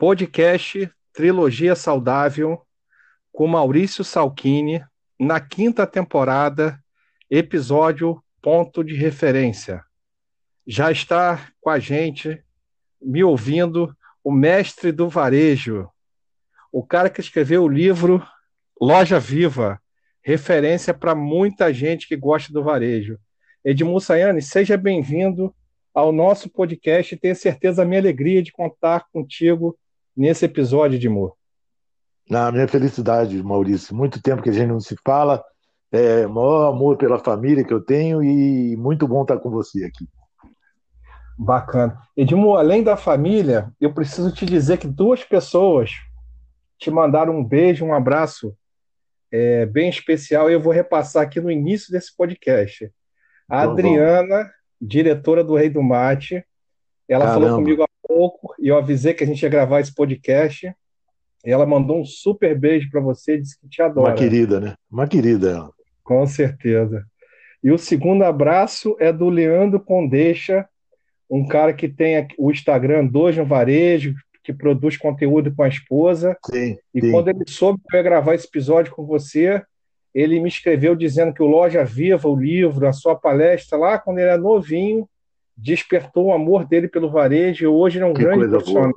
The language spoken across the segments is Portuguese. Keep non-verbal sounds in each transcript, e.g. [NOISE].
podcast Trilogia Saudável com Maurício Salchini, na quinta temporada, episódio Ponto de Referência. Já está com a gente, me ouvindo, o mestre do varejo, o cara que escreveu o livro Loja Viva, referência para muita gente que gosta do varejo. Edmundo Sayane, seja bem-vindo ao nosso podcast. Tenho certeza a minha alegria de contar contigo nesse episódio, Edmundo. Na minha felicidade, Maurício. Muito tempo que a gente não se fala. É, maior amor pela família que eu tenho e muito bom estar com você aqui. Bacana. Edmundo, além da família, eu preciso te dizer que duas pessoas te mandaram um beijo, um abraço é, bem especial e eu vou repassar aqui no início desse podcast. A então, Adriana, vamos. diretora do Rei do Mate, ela Caramba. falou comigo há pouco e eu avisei que a gente ia gravar esse podcast. E ela mandou um super beijo para você, disse que te adora. Uma querida, né? Uma querida ela. Com certeza. E o segundo abraço é do Leandro Condeixa, um cara que tem o Instagram Dois no Varejo, que produz conteúdo com a esposa. Sim, e sim. quando ele soube que eu ia gravar esse episódio com você, ele me escreveu dizendo que o Loja Viva, o livro, a sua palestra lá, quando ele era novinho, despertou o amor dele pelo varejo e hoje é um que grande profissional.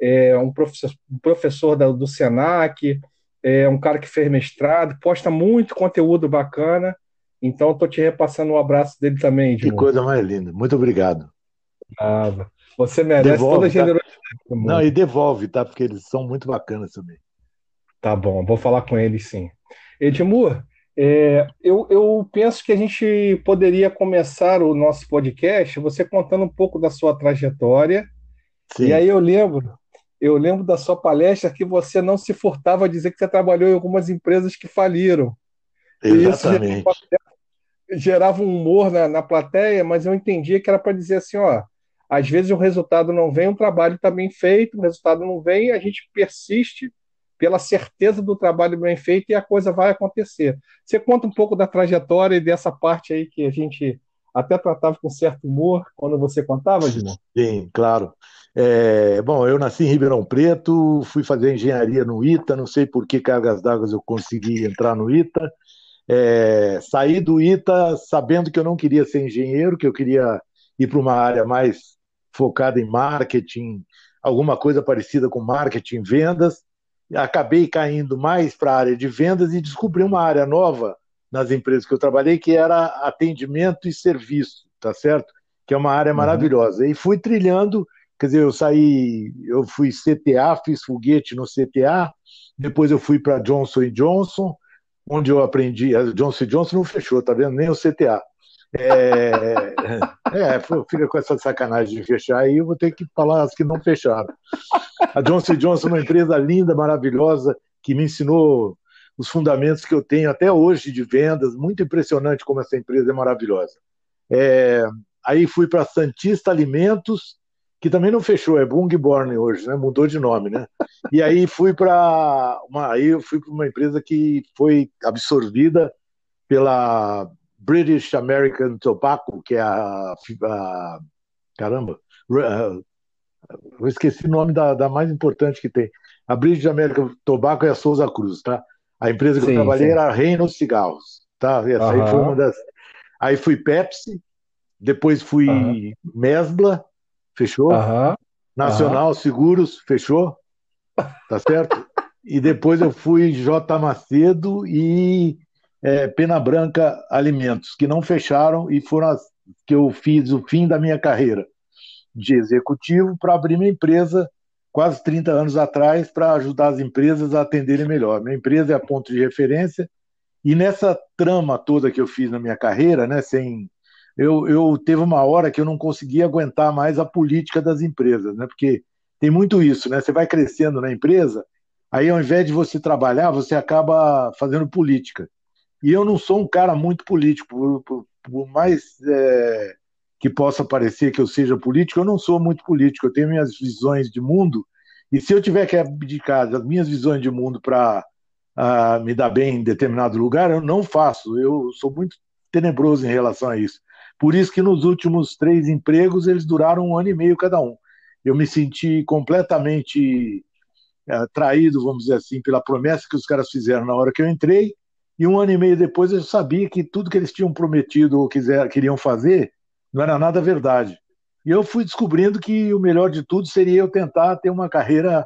É um professor, um professor da, do Senac, é um cara que fez mestrado, posta muito conteúdo bacana. Então, estou te repassando um abraço dele também. Que coisa mais linda. Muito obrigado. Ah, você merece devolve, toda a tá? generosidade. Tá? Não, e devolve, tá? Porque eles são muito bacanas também. Tá bom, vou falar com eles sim. Edmur, é, eu, eu penso que a gente poderia começar o nosso podcast você contando um pouco da sua trajetória. Sim. E aí eu lembro, eu lembro da sua palestra que você não se furtava a dizer que você trabalhou em algumas empresas que faliram. Exatamente. E isso gerava um humor na, na plateia, mas eu entendia que era para dizer assim, ó, às vezes o resultado não vem, o trabalho está bem feito, o resultado não vem, a gente persiste pela certeza do trabalho bem feito e a coisa vai acontecer. Você conta um pouco da trajetória e dessa parte aí que a gente até tratava com certo humor quando você contava, Dimon? Sim, claro. É, bom, eu nasci em Ribeirão Preto, fui fazer engenharia no ITA, não sei por que cargas d'água eu consegui entrar no ITA. É, saí do ITA sabendo que eu não queria ser engenheiro, que eu queria ir para uma área mais focada em marketing, alguma coisa parecida com marketing, vendas. Acabei caindo mais para a área de vendas e descobri uma área nova nas empresas que eu trabalhei, que era atendimento e serviço, tá certo? Que é uma área uhum. maravilhosa. Uhum. E fui trilhando, quer dizer, eu saí, eu fui CTA, fiz foguete no CTA, depois eu fui para Johnson Johnson, onde eu aprendi, a Johnson Johnson não fechou, tá vendo? Nem o CTA. É, é, fica com essa sacanagem de fechar aí, eu vou ter que falar as que não fecharam. A Johnson Johnson é uma empresa linda, maravilhosa, que me ensinou os fundamentos que eu tenho até hoje de vendas, muito impressionante como essa empresa é maravilhosa. É, aí fui para Santista Alimentos, que também não fechou, é Bungborn hoje, né? Mudou de nome, né? E aí fui para uma, aí eu fui para uma empresa que foi absorvida pela British American Tobacco, que é a, a caramba, eu esqueci o nome da, da, mais importante que tem. A British American Tobacco é a Souza Cruz, tá? A empresa que sim, eu trabalhei sim. era Reynolds Cigarros, tá? Essa aí foi uma das. Aí fui Pepsi, depois fui Mesbla, fechou? Nacional Seguros, fechou? Tá certo? e depois eu fui J Macedo e é, Pena Branca Alimentos, que não fecharam e foram as que eu fiz o fim da minha carreira de executivo para abrir minha empresa quase 30 anos atrás para ajudar as empresas a atenderem melhor. Minha empresa é a ponto de referência e nessa trama toda que eu fiz na minha carreira, né, sem eu, eu teve uma hora que eu não conseguia aguentar mais a política das empresas, né, porque tem muito isso, né, você vai crescendo na empresa, aí ao invés de você trabalhar, você acaba fazendo política. E eu não sou um cara muito político, por, por, por mais é, que possa parecer que eu seja político, eu não sou muito político. Eu tenho minhas visões de mundo, e se eu tiver que abdicar das minhas visões de mundo para uh, me dar bem em determinado lugar, eu não faço. Eu sou muito tenebroso em relação a isso. Por isso que nos últimos três empregos eles duraram um ano e meio cada um. eu me senti completamente é, traído, vamos dizer assim, pela promessa que os caras fizeram na hora que eu entrei, e um ano e meio depois eu sabia que tudo que eles tinham prometido ou quiser, queriam fazer não era nada verdade. E eu fui descobrindo que o melhor de tudo seria eu tentar ter uma carreira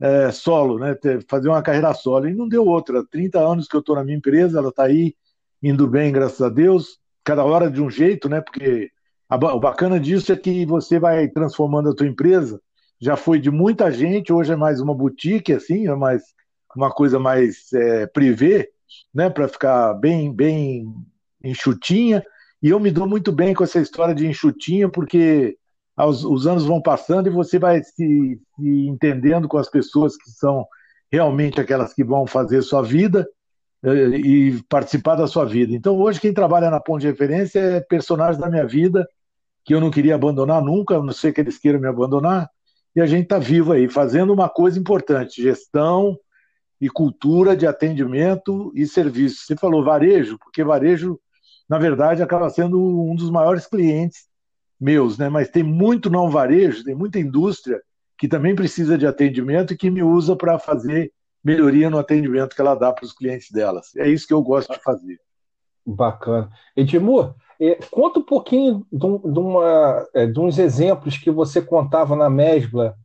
é, solo, né? Fazer uma carreira solo. E não deu outra. 30 anos que eu estou na minha empresa, ela está aí indo bem, graças a Deus, cada hora de um jeito, né? Porque a, o bacana disso é que você vai transformando a tua empresa. Já foi de muita gente, hoje é mais uma boutique, assim, é mais uma coisa mais é, privê, né? Para ficar bem, bem enxutinha. E eu me dou muito bem com essa história de enxutinha, porque os, os anos vão passando e você vai se, se, entendendo com as pessoas que são realmente aquelas que vão fazer sua vida eh, e participar da sua vida. Então, hoje, quem trabalha na Ponte de Referência é personagem da minha vida, que eu não queria abandonar nunca, a não sei que eles queiram me abandonar, e a gente está vivo aí, fazendo uma coisa importante: gestão e cultura de atendimento e serviço. Você falou varejo, porque varejo, na verdade, acaba sendo um dos maiores clientes meus, né? Mas tem muito não varejo, tem muita indústria que também precisa de atendimento e que me usa para fazer melhoria no atendimento que ela dá para os clientes delas. É isso que eu gosto de fazer. Bacana. Edmur, é, conta um pouquinho de, de, uma, é, de, uns exemplos que você contava na Mesbla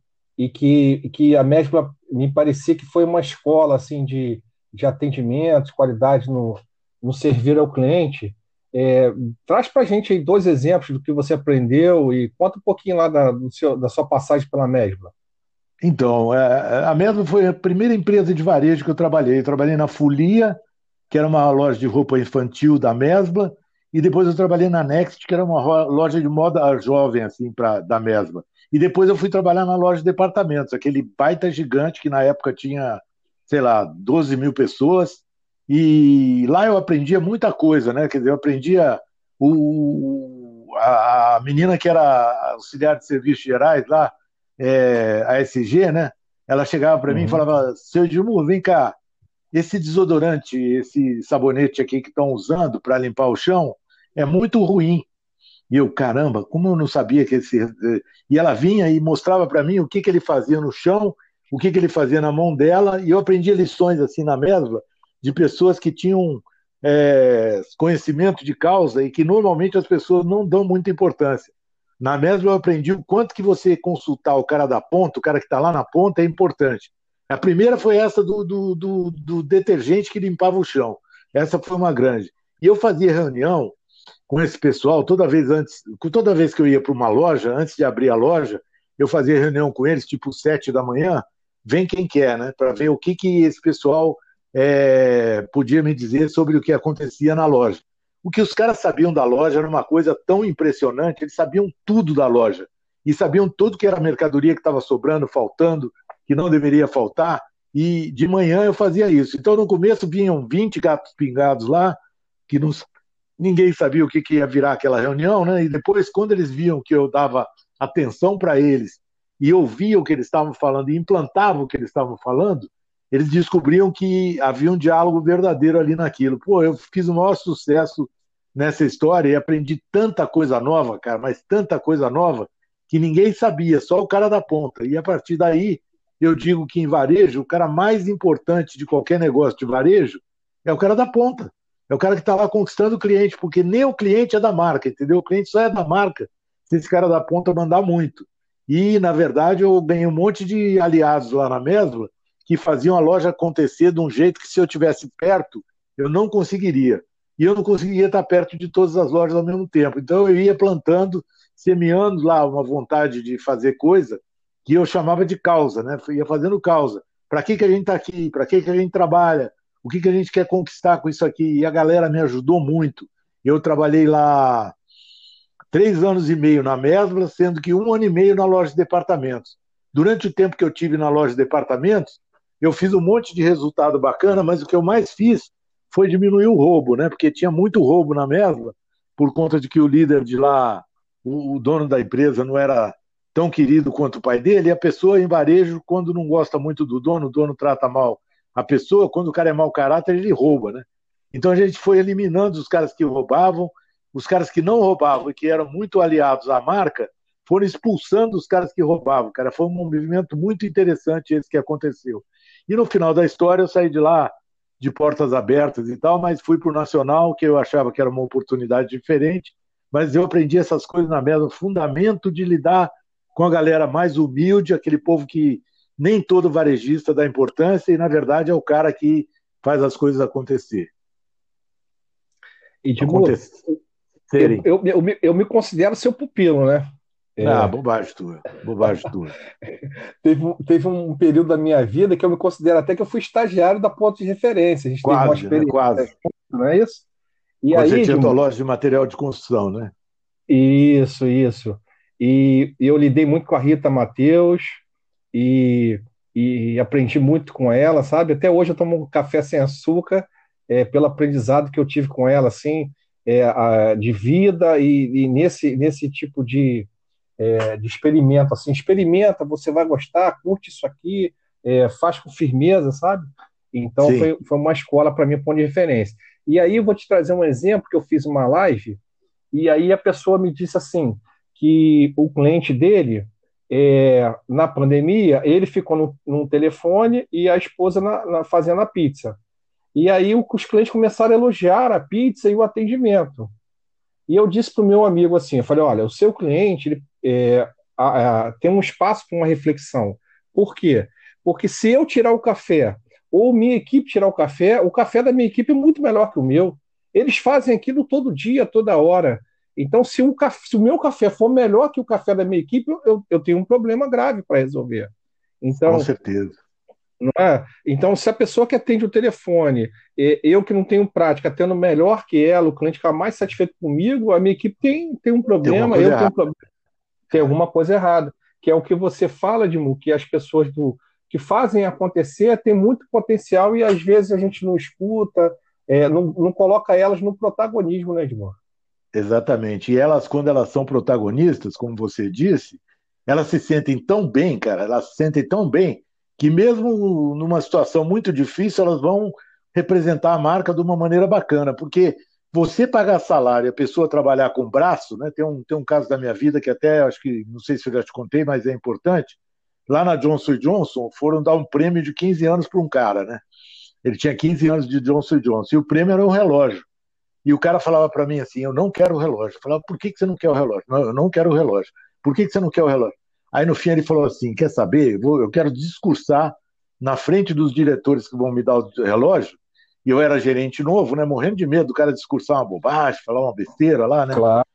e que, que a Mesbla me parecia que foi uma escola assim de, de atendimento, qualidade no, no servir ao cliente. É, traz para a gente aí dois exemplos do que você aprendeu e conta um pouquinho lá da, seu, da sua passagem pela Mesbla. Então, é, a Mesbla foi a primeira empresa de varejo que eu trabalhei. Eu trabalhei na Folia, que era uma loja de roupa infantil da Mesbla, e depois eu trabalhei na Next, que era uma loja de moda jovem, assim, pra, da Mesbla. E depois eu fui trabalhar na loja de departamentos, aquele baita gigante que na época tinha, sei lá, 12 mil pessoas, e lá eu aprendia muita coisa, né? Quer dizer, eu aprendia o, a, menina que era auxiliar de serviços gerais lá, é, a SG, né? Ela chegava para uhum. mim e uhum. falava: Seu Edmur, vem cá, esse desodorante, esse sabonete aqui que estão usando para limpar o chão é muito ruim. E eu, caramba, como eu não sabia que esse. E ela vinha e mostrava para mim o que, que ele fazia no chão, o que, que ele fazia na mão dela, e eu aprendia lições assim na mesma de pessoas que tinham é, conhecimento de causa e que normalmente as pessoas não dão muita importância. Na mesma eu aprendi o quanto que você consultar o cara da ponta, o cara que está lá na ponta, é importante. A primeira foi essa do, do, do, do, detergente que limpava o chão. Essa foi uma grande. E eu fazia reunião com esse pessoal toda vez antes, toda vez que eu ia para uma loja, antes de abrir a loja, eu fazia reunião com eles, tipo sete da manhã, vem quem quer, né? Para ver o que, que esse pessoal é, podia me dizer sobre o que acontecia na loja. O que os caras sabiam da loja era uma coisa tão impressionante, eles sabiam tudo da loja. E sabiam tudo que era mercadoria que estava sobrando, faltando, que não deveria faltar. E de manhã eu fazia isso. Então, no começo vinham 20 gatos pingados lá, que não, ninguém sabia o que, que ia virar aquela reunião, né? E depois, quando eles viam que eu dava atenção para eles e ouvia o que eles estavam falando e implantava o que eles estavam falando, eles descobriam que havia um diálogo verdadeiro ali naquilo. Pô, eu fiz o maior sucesso nessa história e aprendi tanta coisa nova, cara, mas tanta coisa nova que ninguém sabia, só o cara da ponta. E a partir daí, eu digo que em varejo, o cara mais importante de qualquer negócio de varejo é o cara da ponta. É o cara que está lá conquistando o cliente, porque nem o cliente é da marca, entendeu? O cliente só é da marca se esse cara da ponta mandar muito. E, na verdade, eu ganhei um monte de aliados lá na Mesla que faziam a loja acontecer de um jeito que se eu tivesse perto, eu não conseguiria. E eu não conseguiria estar perto de todas as lojas ao mesmo tempo. Então eu ia plantando, semeando lá uma vontade de fazer coisa que eu chamava de causa, né? Ia fazendo causa. Para que, que a gente está aqui? Para que, que a gente trabalha? O que, que a gente quer conquistar com isso aqui? E a galera me ajudou muito. Eu trabalhei lá três anos e meio na Mesbla, sendo que um ano e meio na loja de departamentos. Durante o tempo que eu tive na loja de departamentos, eu fiz um monte de resultado bacana, mas o que eu mais fiz foi diminuir o roubo, né? Porque tinha muito roubo na mesma, por conta de que o líder de lá, o, o dono da empresa, não era tão querido quanto o pai dele, e a pessoa em varejo, quando não gosta muito do dono, o dono trata mal a pessoa, quando o cara é mau caráter, ele rouba, né? Então a gente foi eliminando os caras que roubavam, os caras que não roubavam e que eram muito aliados à marca, foram expulsando os caras que roubavam, cara. Foi um movimento muito interessante esse que aconteceu. E no final da história eu saí de lá de portas abertas e tal, mas fui para o Nacional, que eu achava que era uma oportunidade diferente, mas eu aprendi essas coisas na mesa, o fundamento de lidar com a galera mais humilde, aquele povo que nem todo varejista dá importância e, na verdade, é o cara que faz as coisas acontecer. E, de eu, eu, eu, eu, me considero seu pupilo, né? É... Ah, bobagem tua. Bobagem tua. [LAUGHS] teve, teve um período da minha vida que eu me considero até que eu fui estagiário da ponto de referência. A gente quase, teve uma né? quase. Não é isso? E Você aí, tinha tua loja de material de construção, né? Isso, isso. E, e eu lidei muito com a Rita Matheus e, e aprendi muito com ela, sabe? Até hoje eu tomo um café sem açúcar é, pelo aprendizado que eu tive com ela, assim, é, a, de vida e, e nesse, nesse tipo de, é, de experimento, assim, experimenta, você vai gostar, curte isso aqui, é, faz com firmeza, sabe? Então foi, foi uma escola para mim, ponto de referência. E aí eu vou te trazer um exemplo que eu fiz uma live e aí a pessoa me disse assim que o cliente dele é, na pandemia ele ficou no, no telefone e a esposa na, na, fazendo a pizza. E aí os clientes começaram a elogiar a pizza e o atendimento. E eu disse para o meu amigo assim, eu falei, olha, o seu cliente ele, é, a, a, tem um espaço para uma reflexão. Por quê? Porque se eu tirar o café ou minha equipe tirar o café, o café da minha equipe é muito melhor que o meu. Eles fazem aquilo todo dia, toda hora. Então, se o, café, se o meu café for melhor que o café da minha equipe, eu, eu tenho um problema grave para resolver. Então, Com certeza. É? Então, se a pessoa que atende o telefone, eu que não tenho prática, tendo melhor que ela, o cliente ficar mais satisfeito comigo, a minha equipe tem, tem um problema, tem eu tenho um problema. Tem alguma coisa errada. Que é o que você fala, Dimu, que as pessoas do, que fazem acontecer têm muito potencial e às vezes a gente não escuta, é, não, não coloca elas no protagonismo, né, Edmar? Exatamente. E elas, quando elas são protagonistas, como você disse, elas se sentem tão bem, cara, elas se sentem tão bem que mesmo numa situação muito difícil, elas vão representar a marca de uma maneira bacana, porque você pagar salário a pessoa trabalhar com braço, né? Tem um, tem um caso da minha vida que até acho que não sei se eu já te contei, mas é importante. Lá na Johnson Johnson foram dar um prêmio de 15 anos para um cara, né? Ele tinha 15 anos de Johnson Johnson e o prêmio era um relógio. E o cara falava para mim assim: Eu não quero o relógio. Eu falava: Por que, que você não quer o relógio? Não, eu não quero o relógio. Por que, que você não quer o relógio? Aí no fim ele falou assim: quer saber? Eu, vou, eu quero discursar na frente dos diretores que vão me dar o relógio. E eu era gerente novo, né? Morrendo de medo do cara discursar uma bobagem, falar uma besteira lá, né? Claro.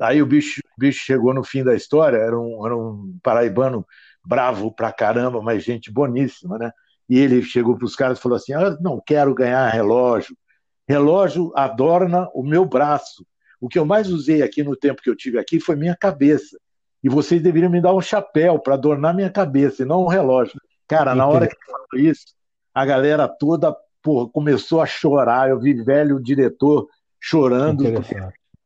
Aí o bicho, o bicho chegou no fim da história, era um, era um paraibano bravo pra caramba, mas gente boníssima, né? E ele chegou para os caras e falou assim: Eu não quero ganhar relógio. Relógio adorna o meu braço. O que eu mais usei aqui no tempo que eu tive aqui foi minha cabeça e vocês deveriam me dar um chapéu para adornar minha cabeça e não um relógio. Cara, na hora que falou isso, a galera toda porra, começou a chorar. Eu vi velho diretor chorando.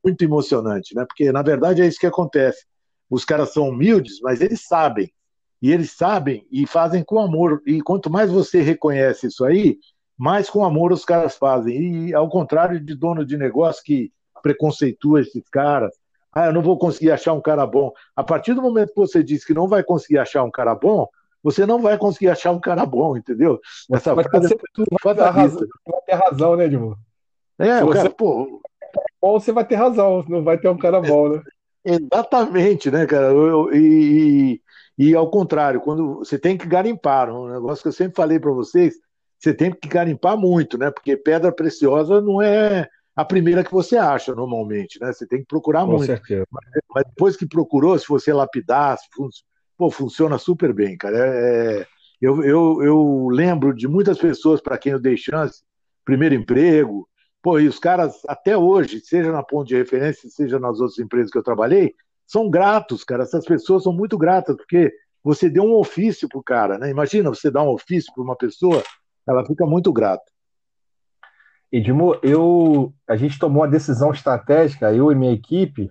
Muito emocionante, né? Porque na verdade é isso que acontece. Os caras são humildes, mas eles sabem. E eles sabem e fazem com amor. E quanto mais você reconhece isso aí, mais com amor os caras fazem. E ao contrário de dono de negócio que preconceitua esses caras, ah, eu não vou conseguir achar um cara bom. A partir do momento que você diz que não vai conseguir achar um cara bom, você não vai conseguir achar um cara bom, entendeu? Essa Mas frase você, é vai, ter razão, vai ter razão, né, Edmundo? É, Se o cara, pô. Bom, você vai ter razão, não vai ter um cara bom, né? Exatamente, né, cara? Eu, e, e, e, ao contrário, quando você tem que garimpar, um negócio que eu sempre falei para vocês, você tem que garimpar muito, né? Porque pedra preciosa não é a primeira que você acha normalmente, né? Você tem que procurar Com muito. Certeza. Mas, mas, depois que procurou, se você lapidar, fun pô, funciona super bem, cara. É, é, eu, eu, eu lembro de muitas pessoas para quem eu dei chance, primeiro emprego, pô, e os caras até hoje, seja na ponte de referência, seja nas outras empresas que eu trabalhei, são gratos, cara. Essas pessoas são muito gratas, porque você deu um ofício pro cara, né? Imagina você dar um ofício para uma pessoa, ela fica muito grata. Edmo, eu, a gente tomou uma decisão estratégica, eu e minha equipe,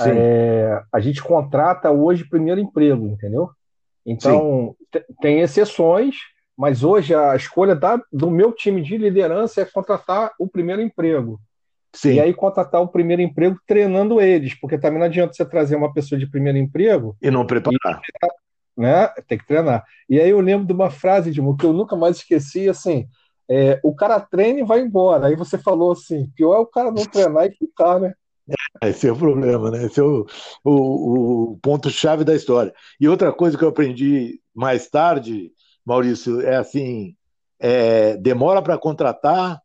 é, a gente contrata hoje primeiro emprego, entendeu? Então, tem exceções, mas hoje a escolha da, do meu time de liderança é contratar o primeiro emprego. Sim. E aí contratar o primeiro emprego treinando eles, porque também não adianta você trazer uma pessoa de primeiro emprego e não preparar. Né? Tem que treinar. E aí eu lembro de uma frase, de que eu nunca mais esqueci, assim, é, o cara treina e vai embora. Aí você falou assim, pior é o cara não treinar e ficar, né? [LAUGHS] Esse é o problema, né? Esse é o, o, o ponto-chave da história. E outra coisa que eu aprendi mais tarde, Maurício, é assim: é, demora para contratar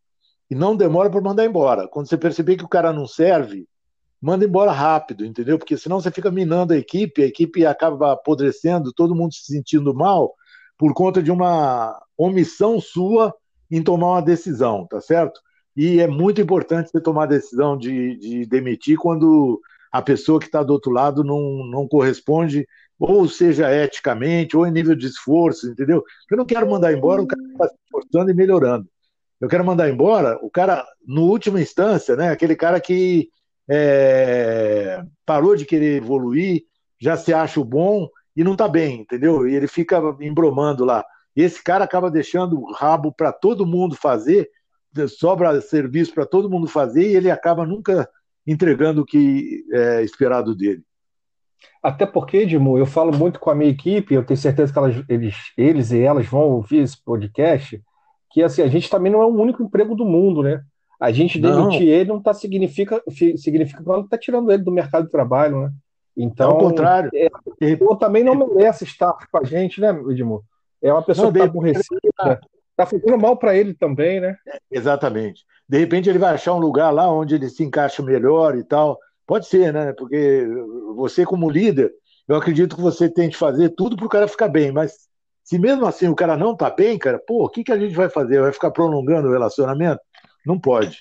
e não demora para mandar embora. Quando você perceber que o cara não serve, manda embora rápido, entendeu? Porque senão você fica minando a equipe, a equipe acaba apodrecendo, todo mundo se sentindo mal por conta de uma omissão sua em tomar uma decisão, tá certo? E é muito importante você tomar a decisão de, de demitir quando a pessoa que está do outro lado não, não corresponde, ou seja eticamente, ou em nível de esforço, entendeu? Eu não quero mandar embora o cara que está se esforçando e melhorando. Eu quero mandar embora o cara, no última instância, né, aquele cara que é, parou de querer evoluir, já se acha o bom e não está bem, entendeu? E ele fica embromando lá. E esse cara acaba deixando o rabo para todo mundo fazer sobra serviço para todo mundo fazer e ele acaba nunca entregando o que é esperado dele. Até porque, Edmo, eu falo muito com a minha equipe, eu tenho certeza que elas, eles, eles e elas vão ouvir esse podcast, que assim, a gente também não é o único emprego do mundo, né? A gente demitir não. ele não tá, significa, significa que está tirando ele do mercado de trabalho, né? Então, ao contrário. É, também não merece estar com a gente, né, Edmo? É uma pessoa não, que está aborrecida, Tá fazendo mal para ele também, né? É, exatamente. De repente ele vai achar um lugar lá onde ele se encaixa melhor e tal. Pode ser, né? Porque você, como líder, eu acredito que você tem que fazer tudo para o cara ficar bem, mas se mesmo assim o cara não tá bem, cara, pô, o que, que a gente vai fazer? Vai ficar prolongando o relacionamento? Não pode.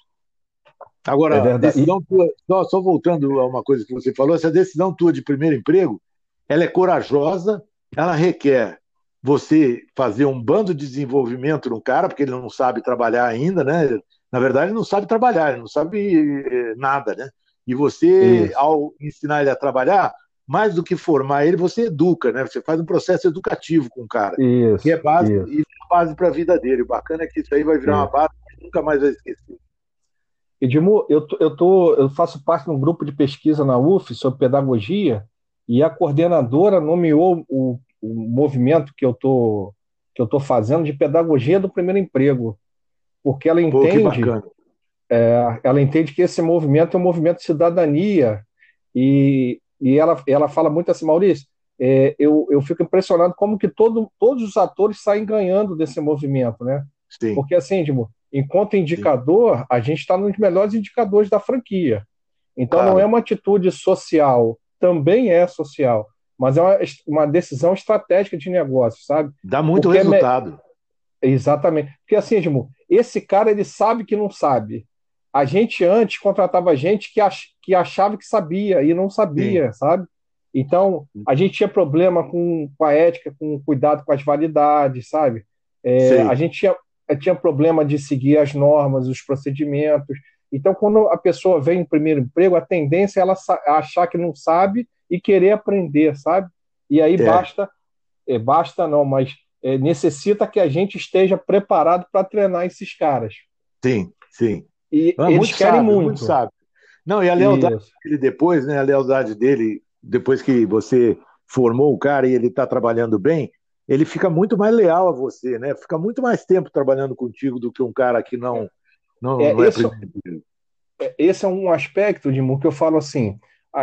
Agora, é decisão tua, só, só voltando a uma coisa que você falou, essa decisão tua de primeiro emprego, ela é corajosa, ela requer você fazer um bando de desenvolvimento no cara, porque ele não sabe trabalhar ainda, né? Na verdade, ele não sabe trabalhar, ele não sabe eh, nada, né? E você, Isso. ao ensinar ele a trabalhar, mais do que formar ele, você educa, né? Você faz um processo educativo com o cara. Isso, que é base, isso. é base para a vida dele. O bacana é que isso aí vai virar isso. uma base nunca mais vai esquecer. Edmo, eu, tô, eu, tô, eu faço parte de um grupo de pesquisa na UF sobre pedagogia e a coordenadora nomeou o o movimento que eu tô que eu tô fazendo de pedagogia do primeiro emprego, porque ela entende Pô, é, ela entende que esse movimento é um movimento de cidadania e, e ela, ela fala muito assim, Maurício, é, eu, eu fico impressionado como que todo, todos os atores saem ganhando desse movimento, né? Sim. Porque assim, Edmo, enquanto indicador, a gente está nos melhores indicadores da franquia. Então claro. não é uma atitude social, também é social, mas é uma, uma decisão estratégica de negócio, sabe? Dá muito Porque resultado. É me... Exatamente. Porque assim, Edmo, esse cara ele sabe que não sabe. A gente antes contratava gente que, ach... que achava que sabia e não sabia, Sim. sabe? Então, a gente tinha problema com, com a ética, com cuidado com as validades, sabe? É, a gente tinha, tinha problema de seguir as normas, os procedimentos. Então, quando a pessoa vem em primeiro emprego, a tendência é ela achar que não sabe e querer aprender, sabe? E aí é. basta, é, basta não, mas é, necessita que a gente esteja preparado para treinar esses caras. Sim, sim. E eles muito querem sábio, muito. muito sábio. Não, e a lealdade Isso. dele depois, né? A lealdade dele, depois que você formou o cara e ele está trabalhando bem, ele fica muito mais leal a você, né? Fica muito mais tempo trabalhando contigo do que um cara que não, não é, não é esse, é, esse é um aspecto, Dimo, que eu falo assim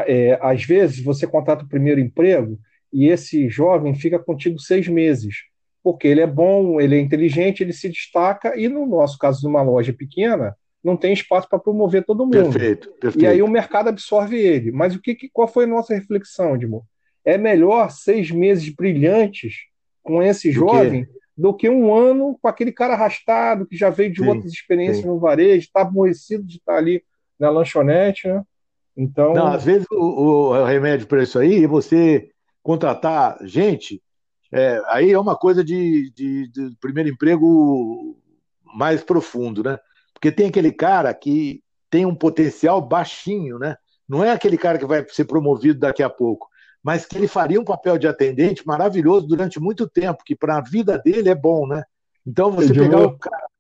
é, às vezes você contrata o primeiro emprego e esse jovem fica contigo seis meses, porque ele é bom, ele é inteligente, ele se destaca, e no nosso caso de uma loja pequena, não tem espaço para promover todo mundo. Perfeito, perfeito. E aí o mercado absorve ele. Mas o que, qual foi a nossa reflexão, Edmo? É melhor seis meses brilhantes com esse do jovem que? do que um ano com aquele cara arrastado que já veio de sim, outras experiências sim. no varejo, está aborrecido de estar ali na lanchonete, né? Então. Não, às vezes o, o remédio para isso aí é você contratar gente. É, aí é uma coisa de, de, de, primeiro emprego mais profundo, né? Porque tem aquele cara que tem um potencial baixinho, né? Não é aquele cara que vai ser promovido daqui a pouco, mas que ele faria um papel de atendente maravilhoso durante muito tempo, que para a vida dele é bom, né? Então você pegar o cara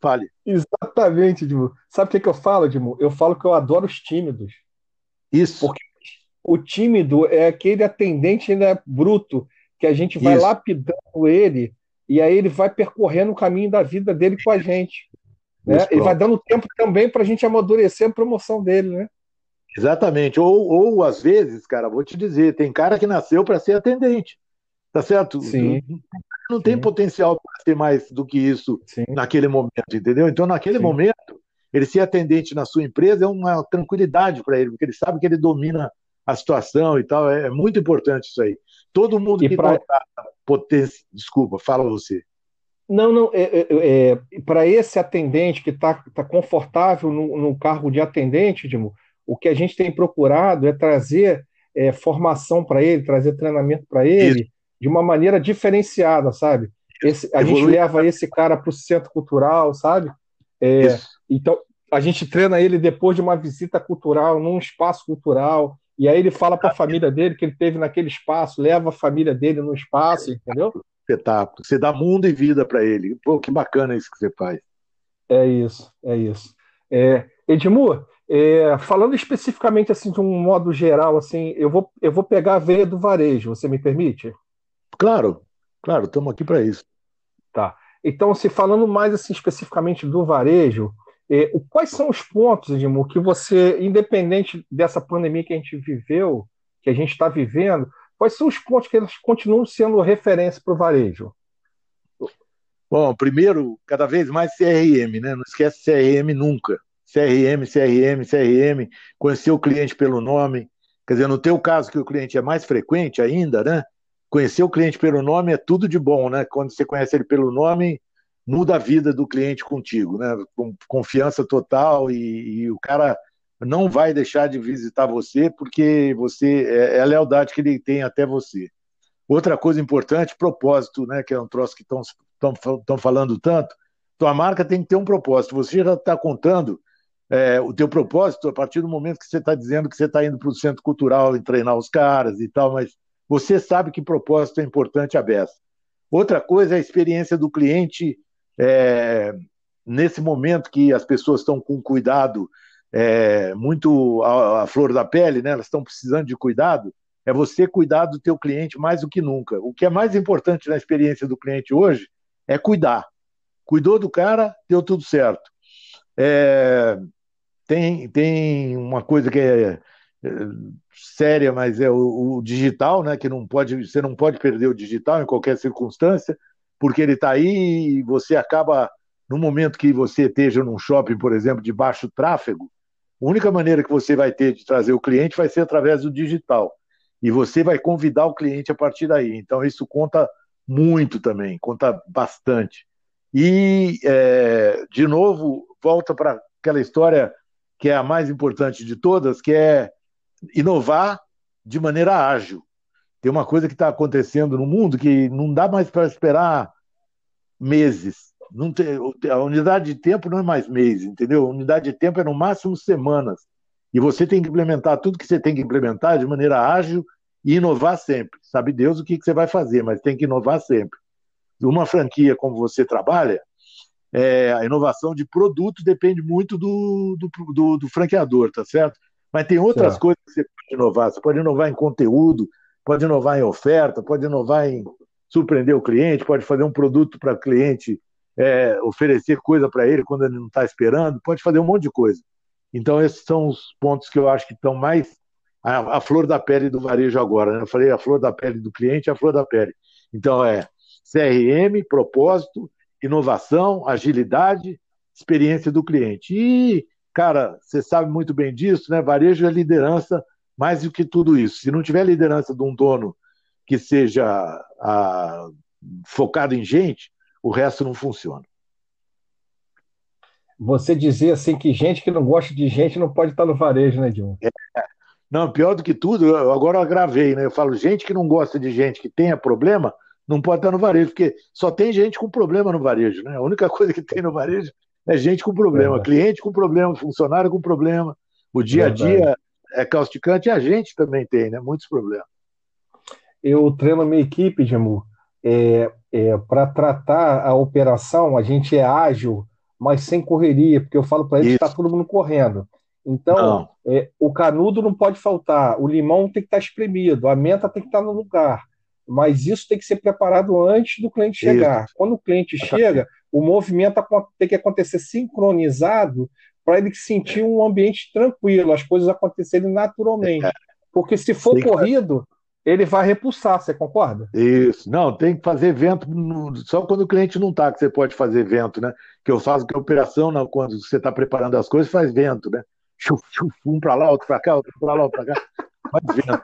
Fale. Exatamente, Edmo. Sabe o que, que eu falo, Edmo? Eu falo que eu adoro os tímidos. Isso. Porque o tímido é aquele atendente né, bruto, que a gente vai Isso. lapidando ele, e aí ele vai percorrendo o caminho da vida dele com a gente. Né? Ele vai dando tempo também para a gente amadurecer a promoção dele, né? Exatamente. Ou, ou, às vezes, cara, vou te dizer, tem cara que nasceu para ser atendente. Tá certo? Sim. Não, não tem Sim. potencial para ser mais do que isso Sim. naquele momento, entendeu? Então, naquele Sim. momento, ele ser atendente na sua empresa é uma tranquilidade para ele, porque ele sabe que ele domina a situação e tal. É, é muito importante isso aí. Todo mundo e que pra... potência. Desculpa, fala você. Não, não. É, é, é para esse atendente que está tá confortável no, no, cargo de atendente, Dimo, o que a gente tem procurado é trazer é, formação para ele, trazer treinamento para ele Isso. de uma maneira diferenciada, sabe? Esse, a gente leva esse cara para o centro cultural, sabe? É, então, a gente treina ele depois de uma visita cultural, num espaço cultural, e aí ele fala para a família dele que ele teve naquele espaço, leva a família dele no espaço, entendeu? Espetáculo. Você dá mundo e vida para ele. Pô, que bacana isso que você faz. É isso, é isso. É, Edmur, é, falando especificamente assim de um modo geral, assim, eu vou, eu vou pegar a veia do varejo. Você me permite? Claro, claro. Estamos aqui para isso. Tá. Então, se falando mais assim especificamente do varejo, é, quais são os pontos, Edmur, que você, independente dessa pandemia que a gente viveu, que a gente está vivendo, quais são os pontos que eles continuam sendo referência para o varejo? Bom, primeiro, cada vez mais CRM, né? Não esquece CRM nunca. CRM, CRM, CRM, conhecer o cliente pelo nome. Quer dizer, no teu caso, que o cliente é mais frequente ainda, né? Conhecer o cliente pelo nome é tudo de bom, né? Quando você conhece ele pelo nome, muda a vida do cliente contigo, né? Com confiança total e, e o cara não vai deixar de visitar você porque você é, é, a lealdade que ele tem até você. Outra coisa importante, propósito, né? Que é um troço que estão falando tanto. Tua marca tem que ter um propósito. Você já está contando é, o teu propósito a partir do momento que você está dizendo que você está indo para o centro cultural e treinar os caras e tal, mas você sabe que propósito é importante a beça. Outra coisa é a experiência do cliente é, nesse momento que as pessoas estão com cuidado é, muito à, flor da pele, né? elas estão precisando de cuidado, é você cuidar do teu cliente mais do que nunca. O que é mais importante na experiência do cliente hoje é cuidar. Cuidou do cara, deu tudo certo. É, tem, tem uma coisa que é, é séria, mas é o, o, digital, né? Que não pode, você não pode perder o digital em qualquer circunstância porque ele está aí e você acaba, no momento que você esteja num shopping, por exemplo, de baixo tráfego, a única maneira que você vai ter de trazer o cliente vai ser através do digital. E você vai convidar o cliente a partir daí. Então, isso conta muito também, conta bastante. E, é, de novo, volta para aquela história que é a mais importante de todas, que é inovar de maneira ágil. Tem uma coisa que está acontecendo no mundo que não dá mais para esperar meses. Não tem, a unidade de tempo não é mais mês, entendeu? A unidade de tempo é no máximo semanas. E você tem que implementar tudo que você tem que implementar de maneira ágil e inovar sempre. Sabe Deus o que, que você vai fazer, mas tem que inovar sempre. Uma franquia como você trabalha, é, a inovação de produto depende muito do, do, do, do franqueador, tá certo? Mas tem outras certo. coisas que você pode inovar. Você pode inovar em conteúdo, pode inovar em oferta, pode inovar em surpreender o cliente, pode fazer um produto para o cliente, é, oferecer coisa para ele quando ele não está esperando, pode fazer um monte de coisa. Então, esses são os pontos que eu acho que estão mais a, a flor da pele do varejo agora. Né? Eu falei a flor da pele do cliente, a flor da pele. Então, é CRM, propósito, inovação, agilidade, experiência do cliente. E, cara, você sabe muito bem disso, né? Varejo é liderança mais do que tudo isso. Se não tiver liderança de um dono que seja a, focado em gente, o resto não funciona. Você dizer assim que gente que não gosta de gente não pode estar no varejo, né, Dilma? É. Não, pior do que tudo, agora eu gravei, né? Eu falo, gente que não gosta de gente que tenha problema, não pode estar no varejo, porque só tem gente com problema no varejo, né? A única [LAUGHS] coisa que tem no varejo é gente com problema, é cliente com problema, funcionário com problema. O dia a dia é causticante e a gente também tem, né? Muitos problemas. Eu treino a minha equipe, Jamu, é, é, para tratar a operação, a gente é ágil mas sem correria, porque eu falo para ele que está todo mundo correndo. Então, é, o canudo não pode faltar, o limão tem que estar tá espremido, a menta tem que estar tá no lugar. Mas isso tem que ser preparado antes do cliente chegar. Isso. Quando o cliente chega, o movimento tem que acontecer sincronizado para ele sentir um ambiente tranquilo, as coisas acontecerem naturalmente. É. Porque se for Sim, corrido, ele vai repulsar, você concorda? Isso. Não, tem que fazer vento só quando o cliente não está, que você pode fazer vento, né? Que eu faço que a operação, quando você está preparando as coisas, faz vento, né? Chuf, chuf, um para lá, outro para cá, outro para lá, outro para cá. Faz vento.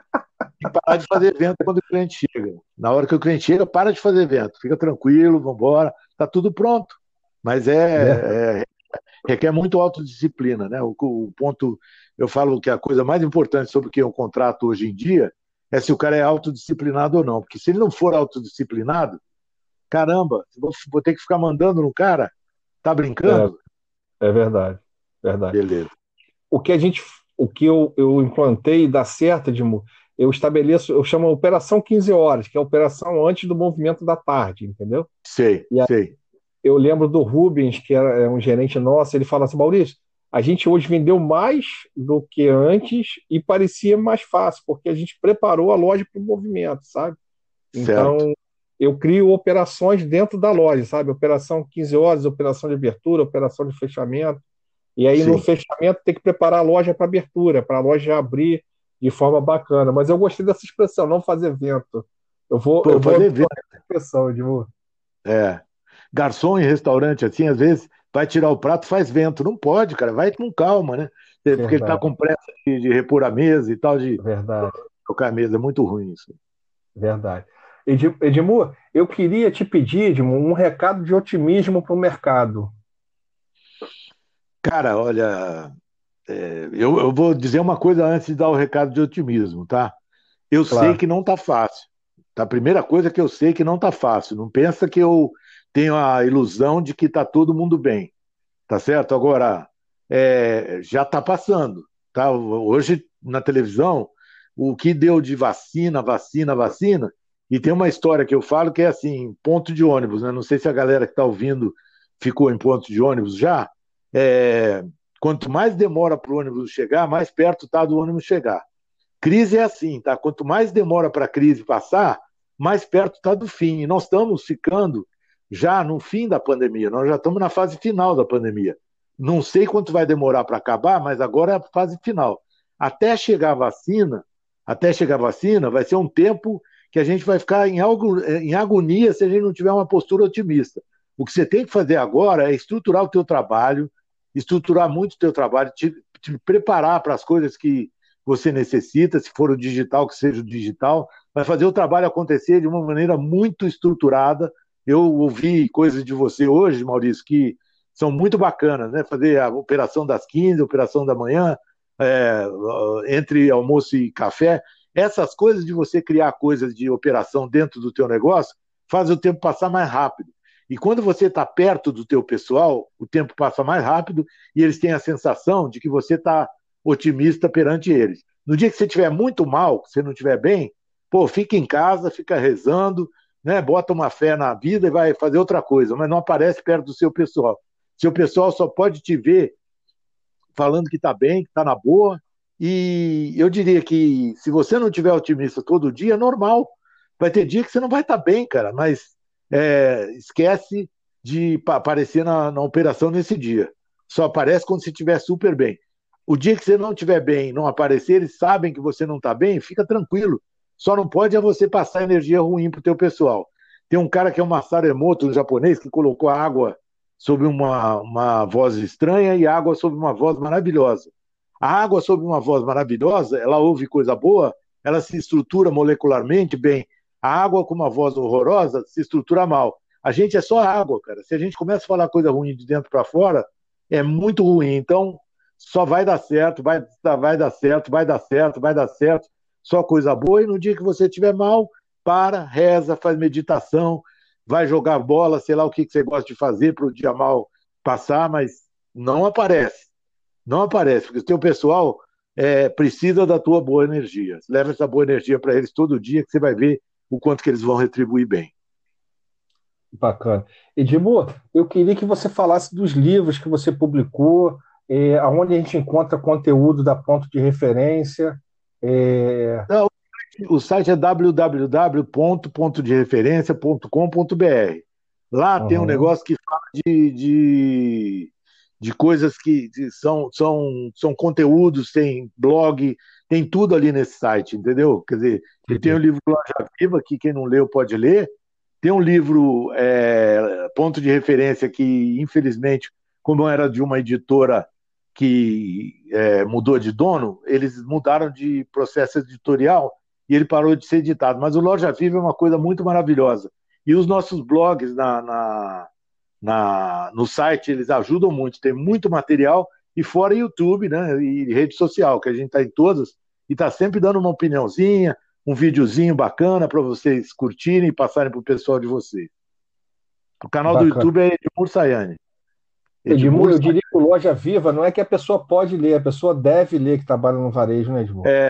Que parar de fazer vento quando o cliente chega. Na hora que o cliente chega, para de fazer vento. Fica tranquilo, vamos embora, está tudo pronto. Mas é, é. é, requer muito autodisciplina, né? O, o ponto, eu falo que a coisa mais importante sobre quem eu contrato hoje em dia é se o cara é autodisciplinado ou não. Porque se ele não for autodisciplinado, caramba, vou, vou ter que ficar mandando no cara, tá brincando? É, é verdade, verdade. Beleza. O que a gente, o que eu, eu implantei dá certo, Edmo, eu estabeleço, eu chamo operação 15 horas, que é a operação antes do movimento da tarde, entendeu? Sei, a, sei. Eu lembro do Rubens, que era é um gerente nosso, ele fala assim, Maurício, a gente hoje vendeu mais do que antes e parecia mais fácil, porque a gente preparou a loja para o movimento, sabe? Então, certo. eu crio operações dentro da loja, sabe? Operação 15 horas, operação de abertura, operação de fechamento. E aí, Sim. no fechamento, tem que preparar a loja para abertura, para a loja abrir de forma bacana. Mas eu gostei dessa expressão, não fazer vento. Eu vou, Pô, eu vou fazer vento. expressão, Edmur. É. Garçom em restaurante, assim, às vezes vai tirar o prato, faz vento. Não pode, cara, vai com calma, né? Porque Verdade. ele tá com pressa de, de, repor a mesa e tal, de Verdade. trocar a mesa. É muito ruim isso. Verdade. Edmur, eu queria te pedir, Edmur, um recado de otimismo para o mercado. Cara, olha, é, eu, eu, vou dizer uma coisa antes de dar o recado de otimismo, tá? Eu claro. sei que não tá fácil. Tá? A primeira coisa que eu sei que não tá fácil. Não pensa que eu tenho a ilusão de que está todo mundo bem, tá certo? Agora, é, já está passando, tá? Hoje, na televisão, o que deu de vacina, vacina, vacina, e tem uma história que eu falo que é assim, ponto de ônibus, né? Não sei se a galera que está ouvindo ficou em ponto de ônibus já. É, quanto mais demora para o ônibus chegar, mais perto está do ônibus chegar. Crise é assim, tá? Quanto mais demora para a crise passar, mais perto está do fim. E nós estamos ficando já no fim da pandemia, nós já estamos na fase final da pandemia. Não sei quanto vai demorar para acabar, mas agora é a fase final. Até chegar a vacina, até chegar a vacina, vai ser um tempo que a gente vai ficar em, algo, em agonia se a gente não tiver uma postura otimista. O que você tem que fazer agora é estruturar o teu trabalho, estruturar muito o teu trabalho, te, te preparar para as coisas que você necessita, se for o digital, que seja o digital, vai fazer o trabalho acontecer de uma maneira muito estruturada, eu ouvi coisas de você hoje, Maurício, que são muito bacanas, né? Fazer a operação das 15, a operação da manhã, é, entre almoço e café. Essas coisas de você criar coisas de operação dentro do teu negócio faz o tempo passar mais rápido. E quando você está perto do teu pessoal, o tempo passa mais rápido e eles têm a sensação de que você está otimista perante eles. No dia que você estiver muito mal, que você não estiver bem, pô, fica em casa, fica rezando, né, bota uma fé na vida e vai fazer outra coisa, mas não aparece perto do seu pessoal. Seu pessoal só pode te ver falando que está bem, que está na boa. E eu diria que se você não tiver otimista todo dia, é normal. Vai ter dia que você não vai estar tá bem, cara, mas é, esquece de aparecer na, na, operação nesse dia. Só aparece quando você estiver super bem. O dia que você não estiver bem, não aparecer, eles sabem que você não está bem, fica tranquilo. Só não pode é você passar energia ruim para o teu pessoal. Tem um cara que é o Masaru Emoto, um japonês, que colocou a água sobre uma, uma voz estranha e água sobre uma voz maravilhosa. A água sobre uma voz maravilhosa, ela ouve coisa boa, ela se estrutura molecularmente bem. A água com uma voz horrorosa se estrutura mal. A gente é só água, cara. Se a gente começa a falar coisa ruim de dentro para fora, é muito ruim. Então, só vai dar certo, vai, vai dar certo, vai dar certo, vai dar certo só coisa boa, e no dia que você estiver mal, para, reza, faz meditação, vai jogar bola, sei lá o que, que você gosta de fazer para o dia mal passar, mas não aparece. Não aparece, porque o teu pessoal é, precisa da tua boa energia. Leva essa boa energia para eles todo dia, que você vai ver o quanto que eles vão retribuir bem. Bacana. Edmo, eu queria que você falasse dos livros que você publicou, é, aonde a gente encontra conteúdo da ponto de referência. É... Não, o site é www.pontodereferência.com.br. Lá uhum. tem um negócio que fala de, de, de coisas que são, são, são conteúdos, tem blog, tem tudo ali nesse site, entendeu? Quer dizer, uhum. tem o livro Loja Viva, que quem não leu pode ler. Tem um livro, é, Ponto de Referência, que infelizmente, como era de uma editora que é, mudou de dono, eles mudaram de processo editorial e ele parou de ser editado. Mas o Loja Viva é uma coisa muito maravilhosa. E os nossos blogs na, na, na, no site, eles ajudam muito. Tem muito material, e fora YouTube né, e rede social, que a gente está em todas, e está sempre dando uma opiniãozinha, um videozinho bacana para vocês curtirem e passarem para o pessoal de vocês. O canal bacana. do YouTube é Edmur Sayane. Edmur, eu diria que Loja Viva não é que a pessoa pode ler, a pessoa deve ler que trabalha no varejo, né, Edmur? É,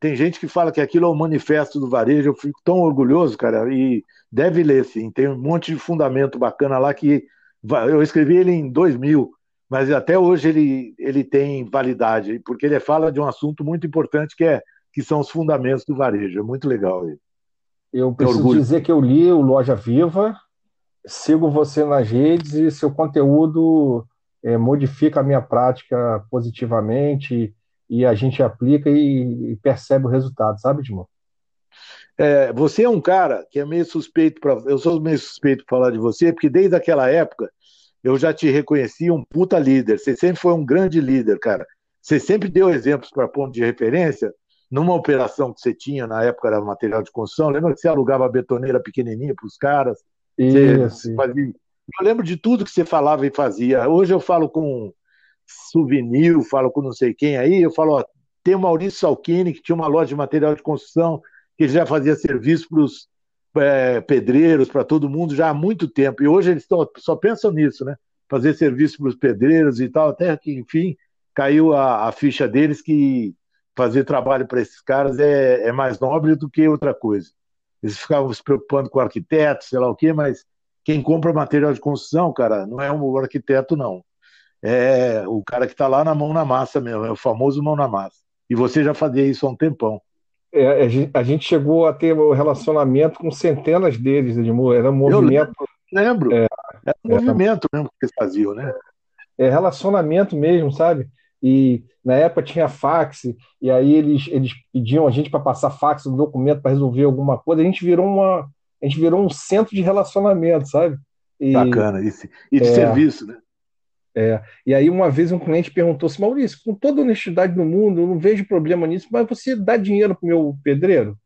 tem gente que fala que aquilo é o manifesto do varejo, eu fico tão orgulhoso, cara, e deve ler, sim. Tem um monte de fundamento bacana lá que eu escrevi ele em 2000, mas até hoje ele, ele tem validade, porque ele fala de um assunto muito importante que, é, que são os fundamentos do varejo. É muito legal ele. Eu preciso dizer que eu li o Loja Viva, sigo você nas redes e seu conteúdo é, modifica a minha prática positivamente e a gente aplica e, e percebe o resultado, sabe, Dimon? É, você é um cara que é meio suspeito para. Eu sou meio suspeito para falar de você, porque desde aquela época eu já te reconheci um puta líder. Você sempre foi um grande líder, cara. Você sempre deu exemplos para ponto de referência numa operação que você tinha na época era material de construção. Lembra que você alugava a betoneira pequenininha para os caras? Isso. Fazia... Eu lembro de tudo que você falava e fazia. Hoje eu falo com souvenir, falo com não sei quem aí, eu falo, ó, tem o Maurício Salchini, que tinha uma loja de material de construção, que já fazia serviço para os é, pedreiros, para todo mundo já há muito tempo. E hoje eles tão, só pensam nisso, né? Fazer serviço para os pedreiros e tal, até que, enfim, caiu a, a ficha deles que fazer trabalho para esses caras é, é mais nobre do que outra coisa. Eles ficavam se preocupando com o arquiteto, sei lá o quê, mas quem compra material de construção, cara, não é um arquiteto, não. É o cara que está lá na mão na massa mesmo, é o famoso mão na massa. E você já fazia isso há um tempão. É, a gente chegou a ter um relacionamento com centenas deles, Edmur. Era um movimento. Eu lembro. É, era um é, movimento mesmo que eles faziam, né? É relacionamento mesmo, sabe? E na época tinha fax, e aí eles, eles pediam a gente para passar fax no documento para resolver alguma coisa. A gente virou uma. A gente virou um centro de relacionamento, sabe? E, Bacana, e, e de é, serviço, né? É, e aí uma vez um cliente perguntou assim, Maurício, com toda honestidade do mundo, eu não vejo problema nisso, mas você dá dinheiro para o meu pedreiro?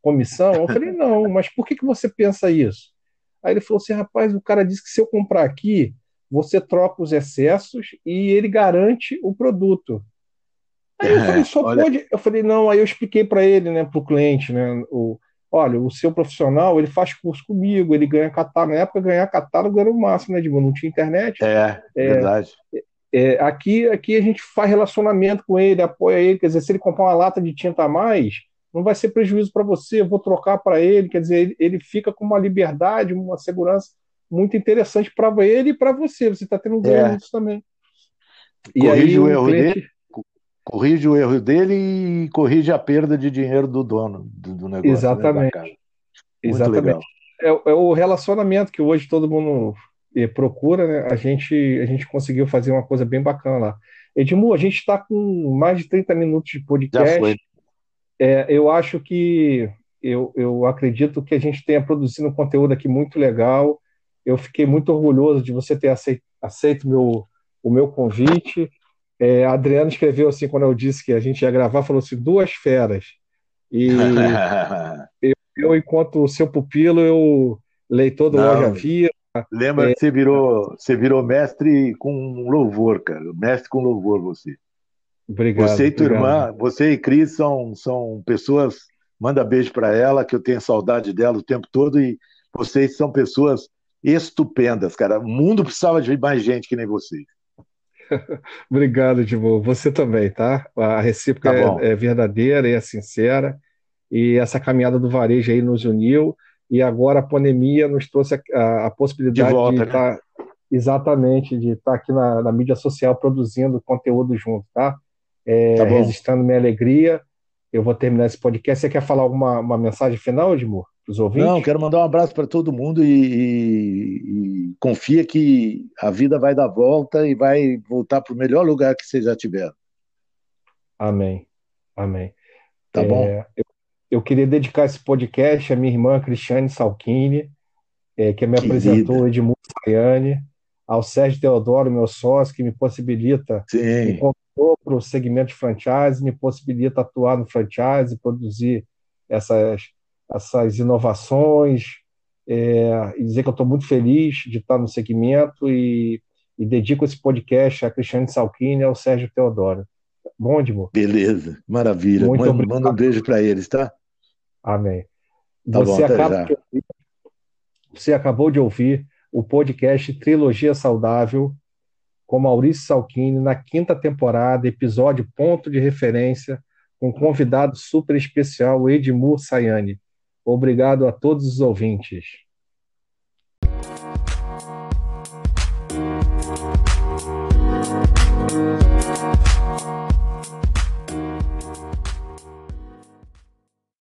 Comissão? Eu falei, não, mas por que, que você pensa isso? Aí ele falou assim, rapaz, o cara disse que se eu comprar aqui, você troca os excessos e ele garante o produto. Aí eu falei, [LAUGHS] só Olha... pode. Eu falei, não, aí eu expliquei para ele, né, para o cliente, né, o, olha, o seu profissional, ele faz curso comigo, ele ganha catálogo. Na época, ganhar catálogo era o máximo, né, Digo? Não tinha internet. É, é verdade. É, aqui, aqui a gente faz relacionamento com ele, apoia ele. Quer dizer, se ele comprar uma lata de tinta a mais, não vai ser prejuízo para você, eu vou trocar para ele. Quer dizer, ele, ele, fica com uma liberdade, uma segurança muito interessante para ele e para você. Você está tendo um ganho é. nisso também. E Corrige aí, o erro cliente... dele corrige o erro dele e corrige a perda de dinheiro do dono do, do negócio. Né, Exatamente. Né, Exatamente. É, é, o relacionamento que hoje todo mundo eh, procura, né? A gente, a gente conseguiu fazer uma coisa bem bacana lá. Edmu, a gente está com mais de 30 minutos de podcast. É, eu acho que eu, eu acredito que a gente tenha produzido um conteúdo aqui muito legal. Eu fiquei muito orgulhoso de você ter aceito, aceito meu, o meu convite. É, Adriano escreveu assim, quando eu disse que a gente ia gravar, falou assim, duas feras. E [LAUGHS] eu, eu, enquanto seu pupilo, eu leitor do Não, Loja Via. Lembra é, que você virou, você virou mestre com louvor, cara. Mestre com louvor, você. Obrigado. Você e tua obrigado. irmã, você e Cris são, são pessoas. Manda beijo para ela, que eu tenho saudade dela o tempo todo. E vocês são pessoas estupendas, cara. O mundo precisava de mais gente que nem vocês. [LAUGHS] Obrigado, Divo. Você também, tá? A recíproca tá é, é, verdadeira e é sincera. E essa caminhada do varejo aí nos uniu. e agora a pandemia nos trouxe a, a, a possibilidade de, volta, de estar, né? exatamente, de estar aqui na, na, mídia social produzindo conteúdo junto, tá? É, tá Resistindo minha alegria, eu vou terminar esse podcast. Você quer falar alguma uma mensagem final, para os ouvintes? Não, quero mandar um abraço para todo mundo e, e, e, confia que a vida vai dar volta e vai voltar para o melhor lugar que você já tiver. Amém. Amém. Tá é, bom? Eu, eu, queria dedicar esse podcast à minha irmã Cristiane Salchini, é, que me que apresentou Edmur Sayane, ao Sérgio Teodoro, meu sócio, que me possibilita, Sim. me convidou para o segmento de franchise, me possibilita atuar no franchise, produzir essas, essas inovações, é, e dizer que eu estou muito feliz de estar no segmento e, e dedico esse podcast a Cristiane Salchini e ao Sérgio Teodoro. Bom, Edmur? Beleza, maravilha. Muito manda, obrigado. manda um beijo para eles, tá? Amém. Tá você, bom, acaba de ouvir, você acabou de ouvir o podcast Trilogia Saudável com Maurício Salchini na quinta temporada, episódio Ponto de Referência, com convidado super especial, Edmur Sayane. Obrigado a todos os ouvintes.